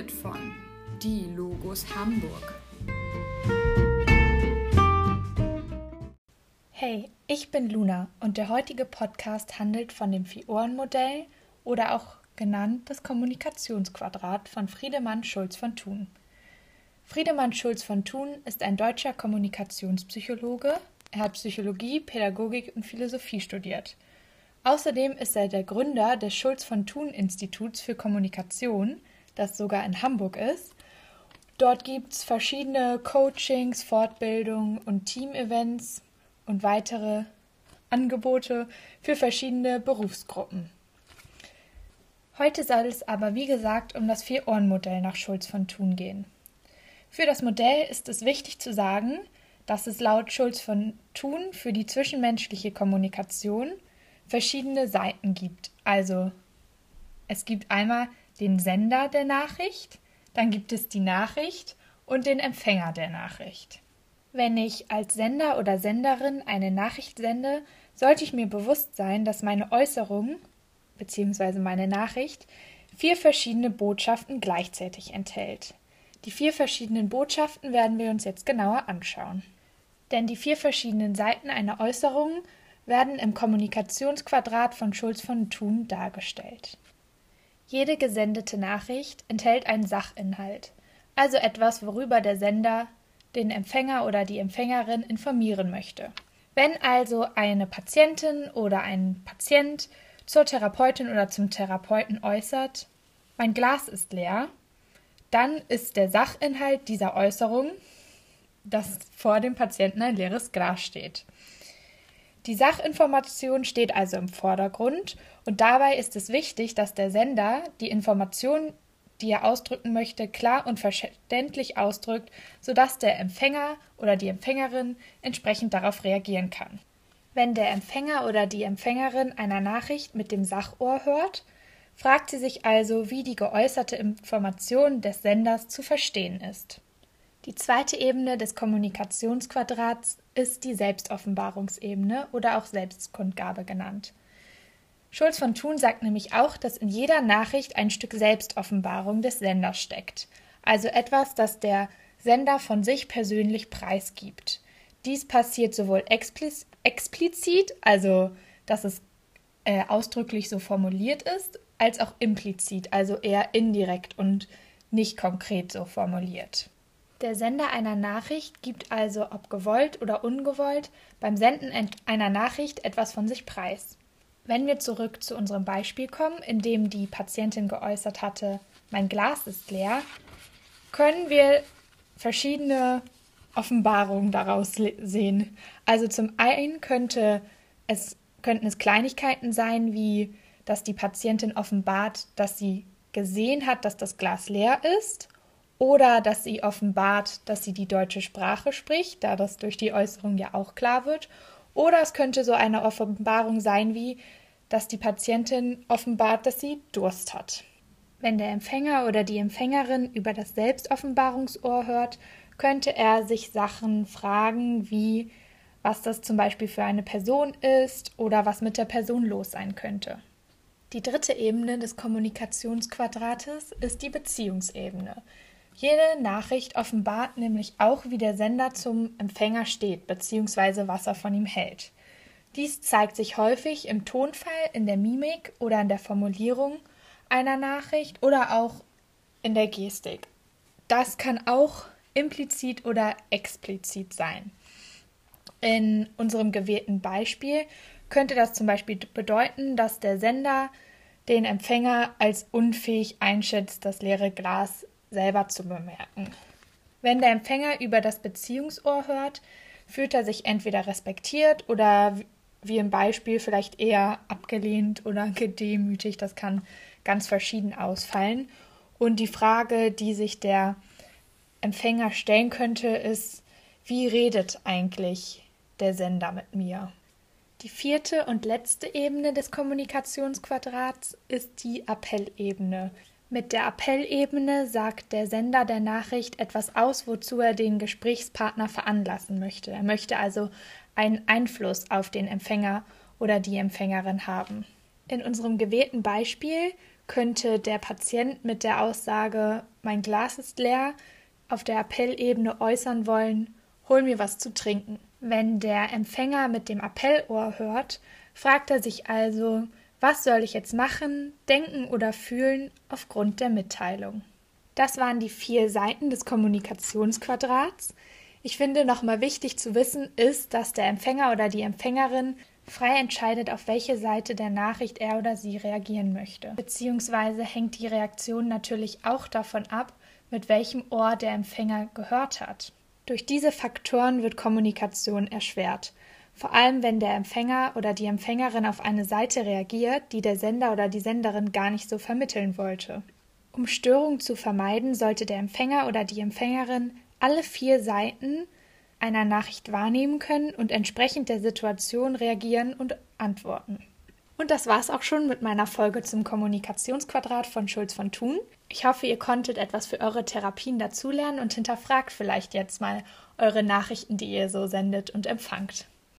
präsentiert von Die Logos Hamburg. Hey, ich bin Luna und der heutige Podcast handelt von dem Vier-Ohren-Modell oder auch genannt das Kommunikationsquadrat von Friedemann Schulz von Thun. Friedemann Schulz von Thun ist ein deutscher Kommunikationspsychologe. Er hat Psychologie, Pädagogik und Philosophie studiert. Außerdem ist er der Gründer des Schulz von Thun Instituts für Kommunikation, das sogar in Hamburg ist. Dort gibt es verschiedene Coachings, Fortbildungen und Teamevents und weitere Angebote für verschiedene Berufsgruppen. Heute soll es aber, wie gesagt, um das Vier-Ohren-Modell nach Schulz von Thun gehen. Für das Modell ist es wichtig zu sagen, dass es laut Schulz von Thun für die zwischenmenschliche Kommunikation verschiedene Seiten gibt. Also es gibt einmal den Sender der Nachricht, dann gibt es die Nachricht und den Empfänger der Nachricht. Wenn ich als Sender oder Senderin eine Nachricht sende, sollte ich mir bewusst sein, dass meine Äußerung bzw. meine Nachricht vier verschiedene Botschaften gleichzeitig enthält. Die vier verschiedenen Botschaften werden wir uns jetzt genauer anschauen. Denn die vier verschiedenen Seiten einer Äußerung werden im Kommunikationsquadrat von Schulz von Thun dargestellt. Jede gesendete Nachricht enthält einen Sachinhalt, also etwas, worüber der Sender den Empfänger oder die Empfängerin informieren möchte. Wenn also eine Patientin oder ein Patient zur Therapeutin oder zum Therapeuten äußert, mein Glas ist leer, dann ist der Sachinhalt dieser Äußerung, dass vor dem Patienten ein leeres Glas steht. Die Sachinformation steht also im Vordergrund und dabei ist es wichtig, dass der Sender die Information, die er ausdrücken möchte, klar und verständlich ausdrückt, sodass der Empfänger oder die Empfängerin entsprechend darauf reagieren kann. Wenn der Empfänger oder die Empfängerin einer Nachricht mit dem Sachohr hört, fragt sie sich also, wie die geäußerte Information des Senders zu verstehen ist. Die zweite Ebene des Kommunikationsquadrats ist die Selbstoffenbarungsebene oder auch Selbstkundgabe genannt. Schulz von Thun sagt nämlich auch, dass in jeder Nachricht ein Stück Selbstoffenbarung des Senders steckt, also etwas, das der Sender von sich persönlich preisgibt. Dies passiert sowohl explizit, also dass es äh, ausdrücklich so formuliert ist, als auch implizit, also eher indirekt und nicht konkret so formuliert. Der Sender einer Nachricht gibt also, ob gewollt oder ungewollt, beim Senden einer Nachricht etwas von sich preis. Wenn wir zurück zu unserem Beispiel kommen, in dem die Patientin geäußert hatte, mein Glas ist leer, können wir verschiedene Offenbarungen daraus sehen. Also zum einen könnte es, könnten es Kleinigkeiten sein, wie dass die Patientin offenbart, dass sie gesehen hat, dass das Glas leer ist oder dass sie offenbart, dass sie die deutsche Sprache spricht, da das durch die Äußerung ja auch klar wird. Oder es könnte so eine Offenbarung sein wie, dass die Patientin offenbart, dass sie Durst hat. Wenn der Empfänger oder die Empfängerin über das Selbstoffenbarungsohr hört, könnte er sich Sachen fragen wie, was das zum Beispiel für eine Person ist oder was mit der Person los sein könnte. Die dritte Ebene des Kommunikationsquadrates ist die Beziehungsebene. Jede Nachricht offenbart nämlich auch, wie der Sender zum Empfänger steht bzw. was er von ihm hält. Dies zeigt sich häufig im Tonfall, in der Mimik oder in der Formulierung einer Nachricht oder auch in der Gestik. Das kann auch implizit oder explizit sein. In unserem gewählten Beispiel könnte das zum Beispiel bedeuten, dass der Sender den Empfänger als unfähig einschätzt, das leere Glas selber zu bemerken. Wenn der Empfänger über das Beziehungsohr hört, fühlt er sich entweder respektiert oder wie im Beispiel vielleicht eher abgelehnt oder gedemütigt. Das kann ganz verschieden ausfallen. Und die Frage, die sich der Empfänger stellen könnte, ist, wie redet eigentlich der Sender mit mir? Die vierte und letzte Ebene des Kommunikationsquadrats ist die Appellebene. Mit der Appellebene sagt der Sender der Nachricht etwas aus, wozu er den Gesprächspartner veranlassen möchte. Er möchte also einen Einfluss auf den Empfänger oder die Empfängerin haben. In unserem gewählten Beispiel könnte der Patient mit der Aussage Mein Glas ist leer auf der Appellebene äußern wollen Hol mir was zu trinken. Wenn der Empfänger mit dem Appellohr hört, fragt er sich also Was soll ich jetzt machen, denken oder fühlen aufgrund der Mitteilung? Das waren die vier Seiten des Kommunikationsquadrats. Ich finde nochmal wichtig zu wissen ist, dass der Empfänger oder die Empfängerin frei entscheidet, auf welche Seite der Nachricht er oder sie reagieren möchte. Beziehungsweise hängt die Reaktion natürlich auch davon ab, mit welchem Ohr der Empfänger gehört hat. Durch diese Faktoren wird Kommunikation erschwert. Vor allem, wenn der Empfänger oder die Empfängerin auf eine Seite reagiert, die der Sender oder die Senderin gar nicht so vermitteln wollte. Um Störungen zu vermeiden, sollte der Empfänger oder die Empfängerin alle vier Seiten einer Nachricht wahrnehmen können und entsprechend der Situation reagieren und antworten. Und das war's auch schon mit meiner Folge zum Kommunikationsquadrat von Schulz von Thun. Ich hoffe, ihr konntet etwas für eure Therapien dazulernen und hinterfragt vielleicht jetzt mal eure Nachrichten, die ihr so sendet und empfangt.